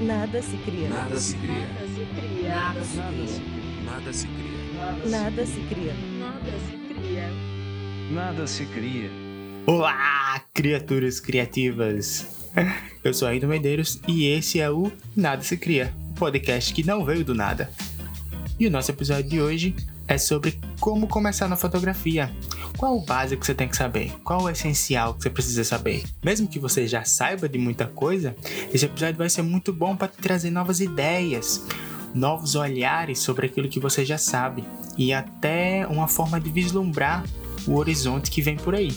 Nada se cria. Nada se cria. Nada se cria. Nada se cria. Nada se cria. Nada se cria. Nada se cria. Olá, criaturas criativas! Eu sou Ainda Medeiros e esse é o Nada Se Cria, podcast que não veio do nada. E o nosso episódio de hoje é sobre como começar na fotografia. Qual o básico que você tem que saber? Qual o essencial que você precisa saber? Mesmo que você já saiba de muita coisa, esse episódio vai ser muito bom para te trazer novas ideias, novos olhares sobre aquilo que você já sabe e até uma forma de vislumbrar o horizonte que vem por aí.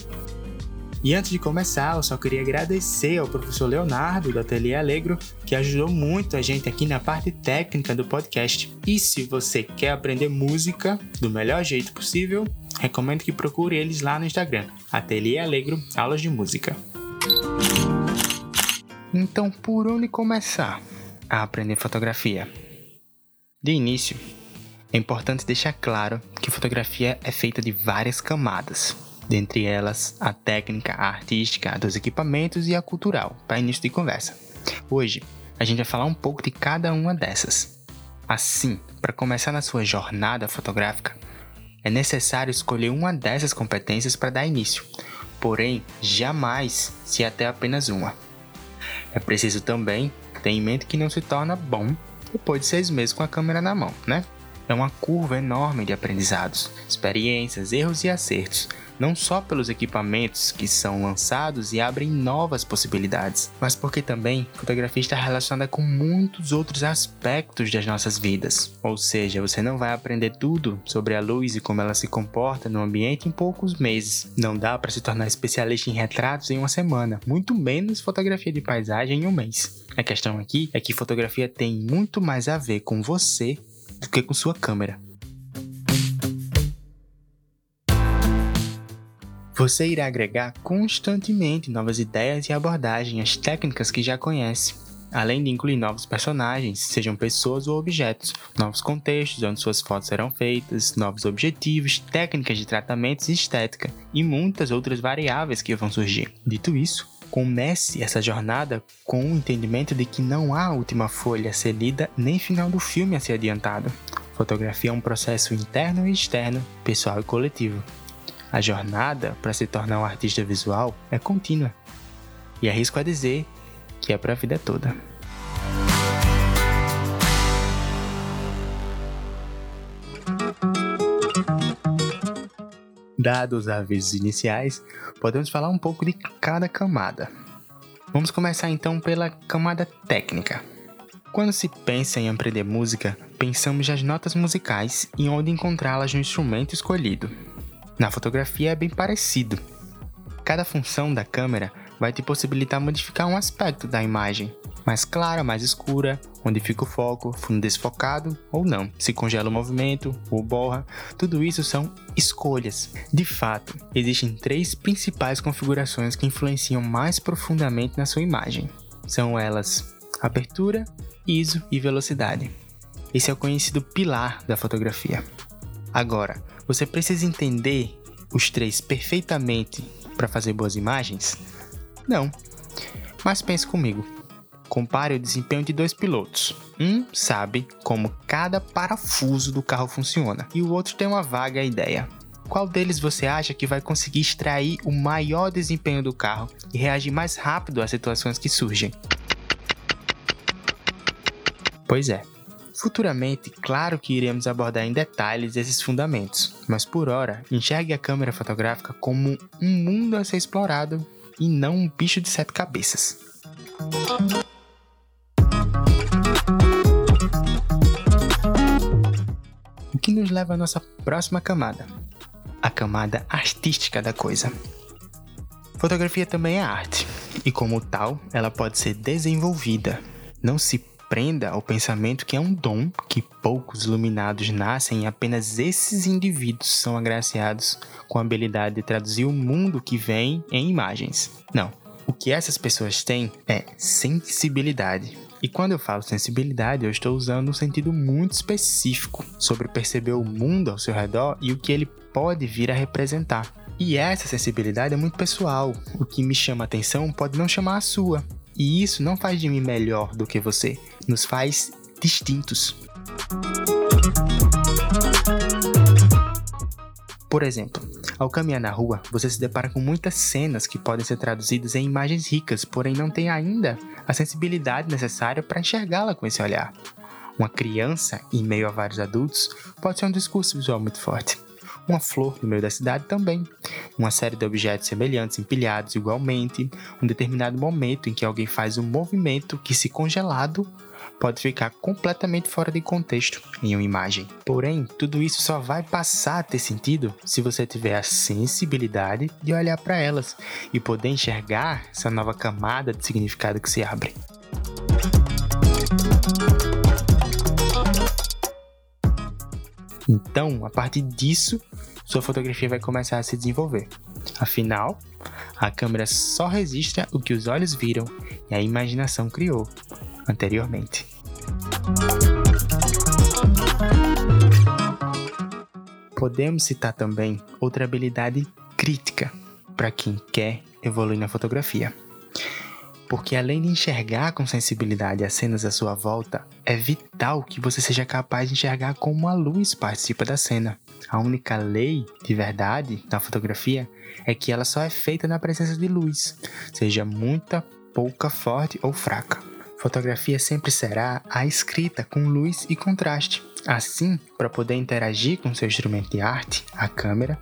E antes de começar, eu só queria agradecer ao professor Leonardo do Ateliê Alegro, que ajudou muito a gente aqui na parte técnica do podcast. E se você quer aprender música do melhor jeito possível, recomendo que procure eles lá no Instagram, Ateliê Alegro Aulas de Música. Então, por onde começar a aprender fotografia? De início, é importante deixar claro que fotografia é feita de várias camadas dentre elas a técnica, a artística, a dos equipamentos e a cultural, para início de conversa. Hoje, a gente vai falar um pouco de cada uma dessas. Assim, para começar na sua jornada fotográfica, é necessário escolher uma dessas competências para dar início, porém, jamais se até apenas uma. É preciso também ter em mente que não se torna bom depois de seis meses com a câmera na mão, né? É uma curva enorme de aprendizados, experiências, erros e acertos, não só pelos equipamentos que são lançados e abrem novas possibilidades, mas porque também fotografia está relacionada com muitos outros aspectos das nossas vidas. Ou seja, você não vai aprender tudo sobre a luz e como ela se comporta no ambiente em poucos meses. Não dá para se tornar especialista em retratos em uma semana, muito menos fotografia de paisagem em um mês. A questão aqui é que fotografia tem muito mais a ver com você do que com sua câmera. Você irá agregar constantemente novas ideias e abordagens às técnicas que já conhece, além de incluir novos personagens, sejam pessoas ou objetos, novos contextos onde suas fotos serão feitas, novos objetivos, técnicas de tratamentos e estética, e muitas outras variáveis que vão surgir. Dito isso, comece essa jornada com o entendimento de que não há última folha a ser lida nem final do filme a ser adiantado. Fotografia é um processo interno e externo, pessoal e coletivo. A jornada para se tornar um artista visual é contínua. E arrisco a dizer que é para a vida toda. Dados os avisos iniciais, podemos falar um pouco de cada camada. Vamos começar então pela camada técnica. Quando se pensa em aprender música, pensamos nas notas musicais e onde encontrá-las no instrumento escolhido. Na fotografia é bem parecido. Cada função da câmera vai te possibilitar modificar um aspecto da imagem, mais clara, mais escura, onde fica o foco, fundo desfocado ou não, se congela o movimento ou borra, tudo isso são escolhas. De fato, existem três principais configurações que influenciam mais profundamente na sua imagem. São elas abertura, ISO e velocidade. Esse é o conhecido pilar da fotografia. Agora, você precisa entender os três perfeitamente para fazer boas imagens? Não. Mas pense comigo. Compare o desempenho de dois pilotos. Um sabe como cada parafuso do carro funciona e o outro tem uma vaga ideia. Qual deles você acha que vai conseguir extrair o maior desempenho do carro e reagir mais rápido às situações que surgem? Pois é, Futuramente, claro que iremos abordar em detalhes esses fundamentos, mas por hora, enxergue a câmera fotográfica como um mundo a ser explorado e não um bicho de sete cabeças. O que nos leva à nossa próxima camada, a camada artística da coisa. Fotografia também é arte, e como tal, ela pode ser desenvolvida. Não se prenda ao pensamento que é um dom que poucos iluminados nascem e apenas esses indivíduos são agraciados com a habilidade de traduzir o mundo que vem em imagens. Não. O que essas pessoas têm é sensibilidade. E quando eu falo sensibilidade, eu estou usando um sentido muito específico sobre perceber o mundo ao seu redor e o que ele pode vir a representar. E essa sensibilidade é muito pessoal. O que me chama atenção pode não chamar a sua, E isso não faz de mim melhor do que você, nos faz distintos. Por exemplo, ao caminhar na rua, você se depara com muitas cenas que podem ser traduzidas em imagens ricas, porém não tem ainda a sensibilidade necessária para enxergá-la com esse olhar. Uma criança, em meio a vários adultos, pode ser um discurso visual muito forte. Uma flor no meio da cidade também. Uma série de objetos semelhantes empilhados igualmente. Um determinado momento em que alguém faz um movimento que, se congelado, pode ficar completamente fora de contexto em uma imagem. Porém, tudo isso só vai passar a ter sentido se você tiver a sensibilidade de olhar para elas e poder enxergar essa nova camada de significado que se abre. Então, a partir disso, sua fotografia vai começar a se desenvolver. Afinal, a câmera só registra o que os olhos viram e a imaginação criou anteriormente. Podemos citar também outra habilidade crítica para quem quer evoluir na fotografia. Porque além de enxergar com sensibilidade as cenas à sua volta, é vital que você seja capaz de enxergar como a luz participa da cena. A única lei de verdade da fotografia é que ela só é feita na presença de luz, seja muita, pouca, forte ou fraca. Fotografia sempre será a escrita com luz e contraste. Assim, para poder interagir com seu instrumento de arte, a câmera,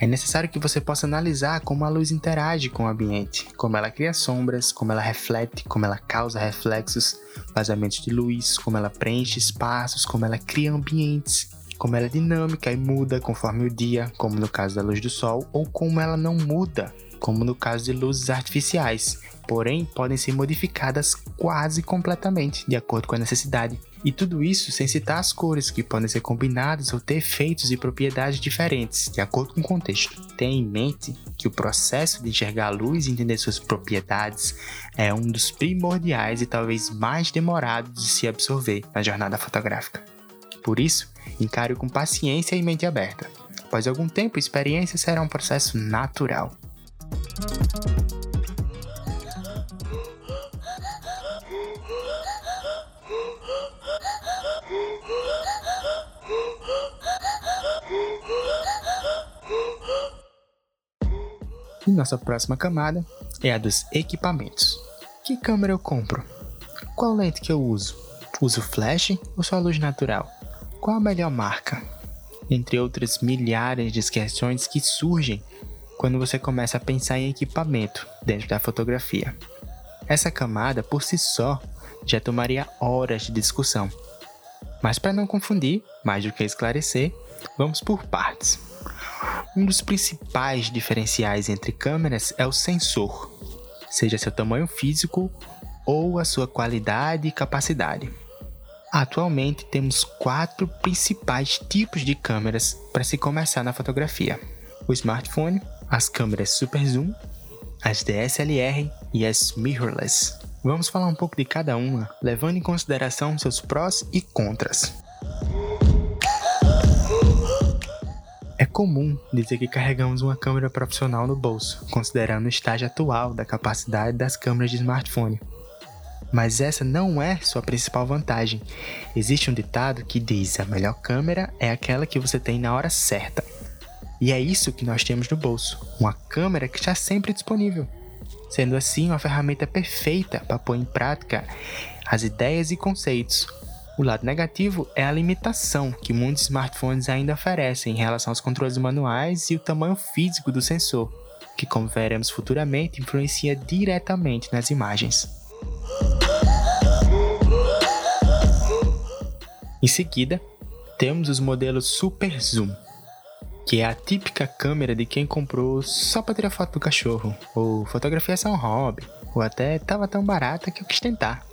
é necessário que você possa analisar como a luz interage com o ambiente, como ela cria sombras, como ela reflete, como ela causa reflexos, vazamentos de luz, como ela preenche espaços, como ela cria ambientes, como ela é dinâmica e muda conforme o dia, como no caso da luz do sol, ou como ela não muda, como no caso de luzes artificiais, porém podem ser modificadas quase completamente de acordo com a necessidade. E tudo isso sem citar as cores, que podem ser combinadas ou ter efeitos e propriedades diferentes, de acordo com o contexto. Tenha em mente que o processo de enxergar a luz e entender suas propriedades é um dos primordiais e talvez mais demorados de se absorver na jornada fotográfica. Por isso, encare com paciência e mente aberta. Após algum tempo, a experiência será um processo natural. E nossa próxima camada é a dos equipamentos. Que câmera eu compro? Qual lente que eu uso? Uso flash ou só luz natural? Qual a melhor marca? Entre outras milhares de questões que surgem quando você começa a pensar em equipamento dentro da fotografia. Essa camada, por si só, já tomaria horas de discussão. Mas para não confundir, mais do que esclarecer, vamos por partes. Um dos principais diferenciais entre câmeras é o sensor, seja seu tamanho físico ou a sua qualidade e capacidade. Atualmente temos quatro principais tipos de câmeras para se começar na fotografia: o smartphone, as câmeras super zoom, as DSLR e as mirrorless. Vamos falar um pouco de cada uma, levando em consideração seus prós e contras. É comum dizer que carregamos uma câmera profissional no bolso, considerando o estágio atual da capacidade das câmeras de smartphone. Mas essa não é sua principal vantagem. Existe um ditado que diz: a melhor câmera é aquela que você tem na hora certa. E é isso que nós temos no bolso: uma câmera que está sempre disponível. Sendo assim, uma ferramenta perfeita para pôr em prática as ideias e conceitos, o lado negativo é a limitação que muitos smartphones ainda oferecem em relação aos controles manuais e o tamanho físico do sensor, que, como veremos futuramente, influencia diretamente nas imagens. Em seguida, temos os modelos Super Zoom, que é a típica câmera de quem comprou só para tirar foto do cachorro, ou fotografia só um hobby, ou até estava tão barata que eu quis tentar.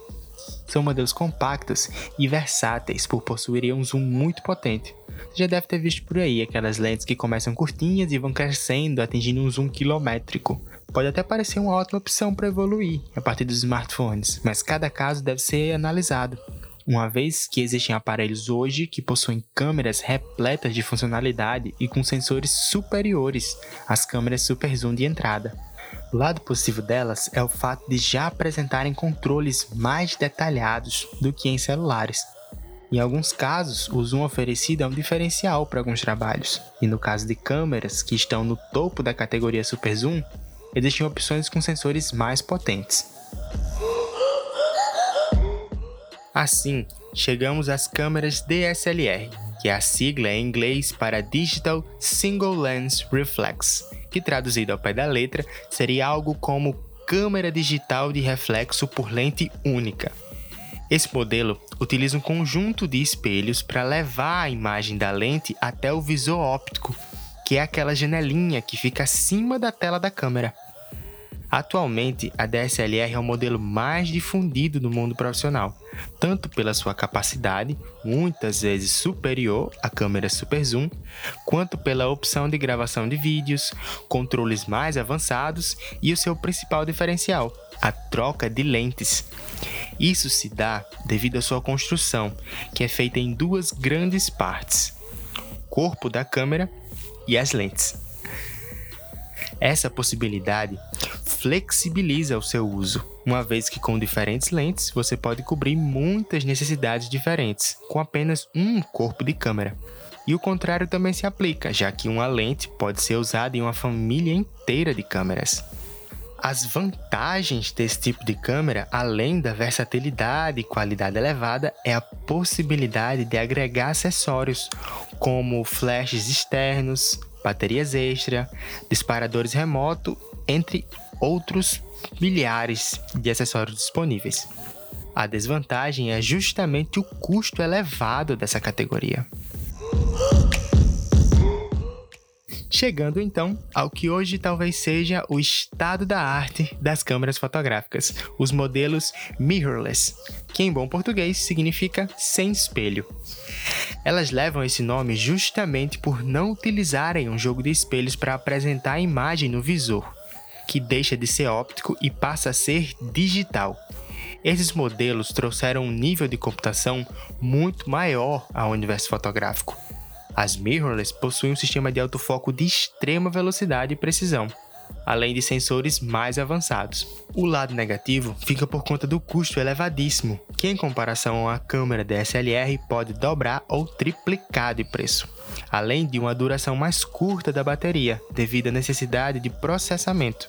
São modelos compactos e versáteis por possuírem um zoom muito potente. Você já deve ter visto por aí aquelas lentes que começam curtinhas e vão crescendo, atingindo um zoom quilométrico. Pode até parecer uma ótima opção para evoluir a partir dos smartphones, mas cada caso deve ser analisado. Uma vez que existem aparelhos hoje que possuem câmeras repletas de funcionalidade e com sensores superiores às câmeras super zoom de entrada. O lado positivo delas é o fato de já apresentarem controles mais detalhados do que em celulares. Em alguns casos, o zoom oferecido é um diferencial para alguns trabalhos, e no caso de câmeras que estão no topo da categoria Super Zoom, existem opções com sensores mais potentes. Assim, chegamos às câmeras DSLR, que é a sigla em inglês para Digital Single Lens Reflex, que traduzido ao pé da letra seria algo como câmera digital de reflexo por lente única. Esse modelo utiliza um conjunto de espelhos para levar a imagem da lente até o visor óptico, que é aquela janelinha que fica acima da tela da câmera. Atualmente, a DSLR é o modelo mais difundido no mundo profissional, tanto pela sua capacidade, muitas vezes superior à câmera Super Zoom, quanto pela opção de gravação de vídeos, controles mais avançados e o seu principal diferencial, a troca de lentes. Isso se dá devido à sua construção, que é feita em duas grandes partes: o corpo da câmera e as lentes. Essa possibilidade flexibiliza o seu uso, uma vez que com diferentes lentes você pode cobrir muitas necessidades diferentes com apenas um corpo de câmera. E o contrário também se aplica, já que uma lente pode ser usada em uma família inteira de câmeras. As vantagens desse tipo de câmera, além da versatilidade e qualidade elevada, é a possibilidade de agregar acessórios como flashes externos, baterias extra, disparadores remoto, entre outros milhares de acessórios disponíveis. A desvantagem é justamente o custo elevado dessa categoria. Chegando então ao que hoje talvez seja o estado da arte das câmeras fotográficas, os modelos mirrorless, que em bom português significa sem espelho. Elas levam esse nome justamente por não utilizarem um jogo de espelhos para apresentar a imagem no visor que deixa de ser óptico e passa a ser digital. Esses modelos trouxeram um nível de computação muito maior ao universo fotográfico. As mirrorless possuem um sistema de autofoco de extrema velocidade e precisão, além de sensores mais avançados. O lado negativo fica por conta do custo elevadíssimo, que em comparação à câmera DSLR pode dobrar ou triplicar de preço além de uma duração mais curta da bateria, devido à necessidade de processamento.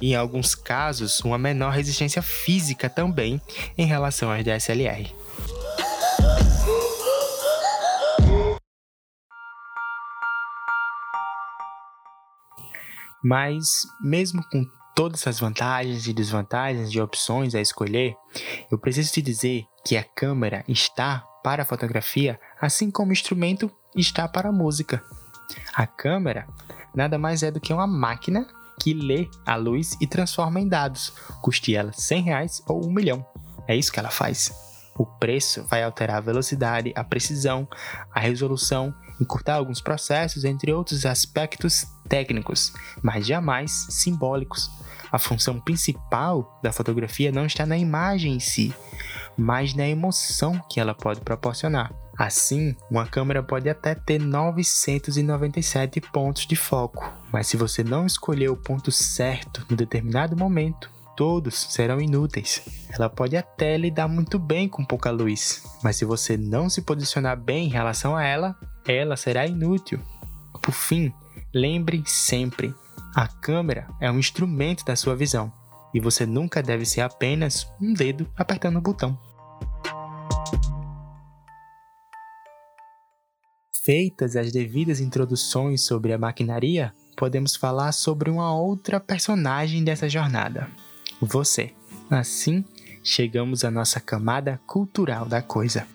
Em alguns casos, uma menor resistência física também em relação às DSLR. Mas, mesmo com todas essas vantagens e desvantagens de opções a escolher, eu preciso te dizer que a câmera está para a fotografia, assim como o instrumento está para a música. A câmera nada mais é do que uma máquina que lê a luz e transforma em dados, custe ela 100 reais ou 1 milhão. É isso que ela faz. O preço vai alterar a velocidade, a precisão, a resolução, encurtar alguns processos, entre outros aspectos técnicos, mas jamais simbólicos. A função principal da fotografia não está na imagem em si, mas na emoção que ela pode proporcionar. Assim, uma câmera pode até ter 997 pontos de foco, mas se você não escolher o ponto certo no determinado momento, todos serão inúteis. Ela pode até lidar muito bem com pouca luz, mas se você não se posicionar bem em relação a ela, ela será inútil. Por fim, lembre sempre: a câmera é um instrumento da sua visão e você nunca deve ser apenas um dedo apertando o botão. Feitas as devidas introduções sobre a maquinaria, podemos falar sobre uma outra personagem dessa jornada: você. Assim, chegamos à nossa camada cultural da coisa.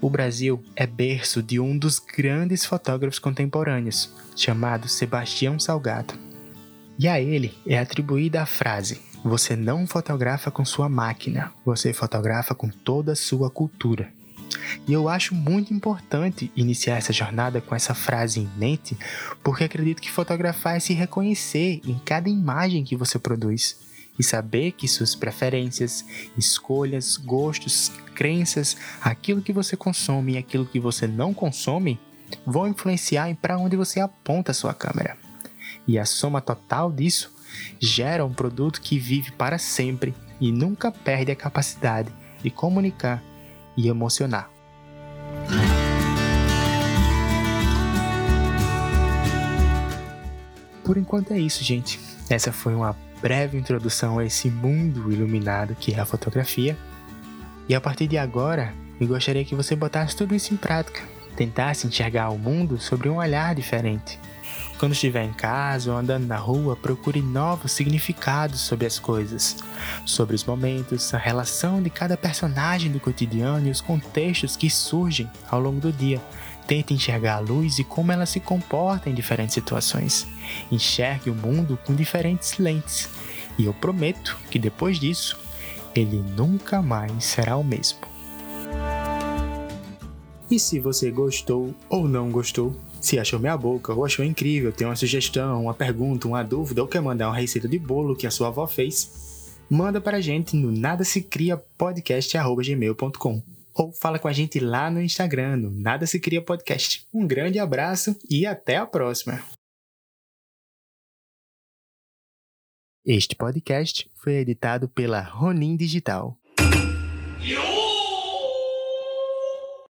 O Brasil é berço de um dos grandes fotógrafos contemporâneos, chamado Sebastião Salgado. E a ele é atribuída a frase: Você não fotografa com sua máquina, você fotografa com toda a sua cultura. E eu acho muito importante iniciar essa jornada com essa frase em mente, porque acredito que fotografar é se reconhecer em cada imagem que você produz e saber que suas preferências, escolhas, gostos, crenças, aquilo que você consome e aquilo que você não consome vão influenciar em para onde você aponta a sua câmera. E a soma total disso gera um produto que vive para sempre e nunca perde a capacidade de comunicar e emocionar. Por enquanto é isso, gente. Essa foi uma breve introdução a esse mundo iluminado que é a fotografia. E a partir de agora, eu gostaria que você botasse tudo isso em prática, tentasse enxergar o mundo sobre um olhar diferente. Quando estiver em casa ou andando na rua, procure novos significados sobre as coisas, sobre os momentos, a relação de cada personagem do cotidiano e os contextos que surgem ao longo do dia. Tente enxergar a luz e como ela se comporta em diferentes situações. Enxergue o mundo com diferentes lentes. E eu prometo que depois disso, ele nunca mais será o mesmo. E se você gostou ou não gostou, se achou minha boca ou achou incrível, tem uma sugestão, uma pergunta, uma dúvida ou quer mandar uma receita de bolo que a sua avó fez, manda para a gente no nada se cria podcast@gmail.com ou fala com a gente lá no Instagram, no Nada se cria podcast. Um grande abraço e até a próxima. Este podcast foi editado pela Ronin Digital.